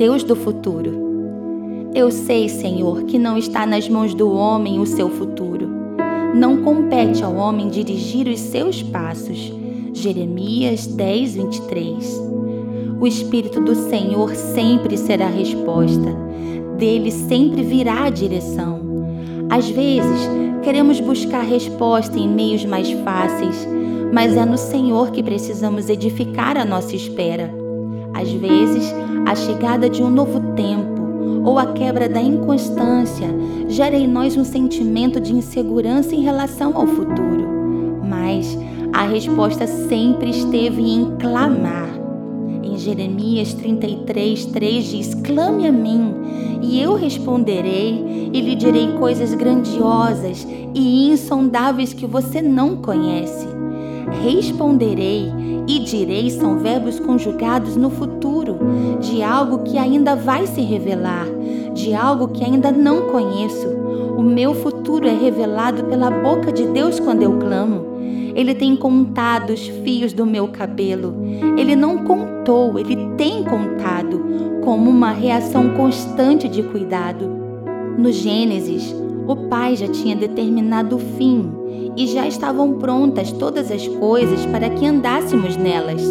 Deus do futuro. Eu sei, Senhor, que não está nas mãos do homem o seu futuro. Não compete ao homem dirigir os seus passos. Jeremias 10, 23. O Espírito do Senhor sempre será a resposta. Dele sempre virá a direção. Às vezes, queremos buscar resposta em meios mais fáceis, mas é no Senhor que precisamos edificar a nossa espera. Às vezes, a chegada de um novo tempo ou a quebra da inconstância gera em nós um sentimento de insegurança em relação ao futuro. Mas a resposta sempre esteve em clamar. Em Jeremias 33, 3 diz: Clame a mim, e eu responderei, e lhe direi coisas grandiosas e insondáveis que você não conhece. Responderei e direi são verbos conjugados no futuro, de algo que ainda vai se revelar, de algo que ainda não conheço. O meu futuro é revelado pela boca de Deus quando eu clamo. Ele tem contado os fios do meu cabelo. Ele não contou, ele tem contado, como uma reação constante de cuidado. No Gênesis, o Pai já tinha determinado o fim e já estavam prontas todas as coisas para que andássemos nelas.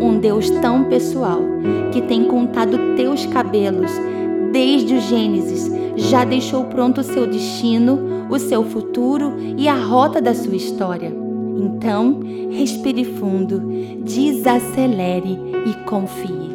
Um Deus tão pessoal que tem contado teus cabelos desde o Gênesis, já deixou pronto o seu destino, o seu futuro e a rota da sua história. Então, respire fundo, desacelere e confie.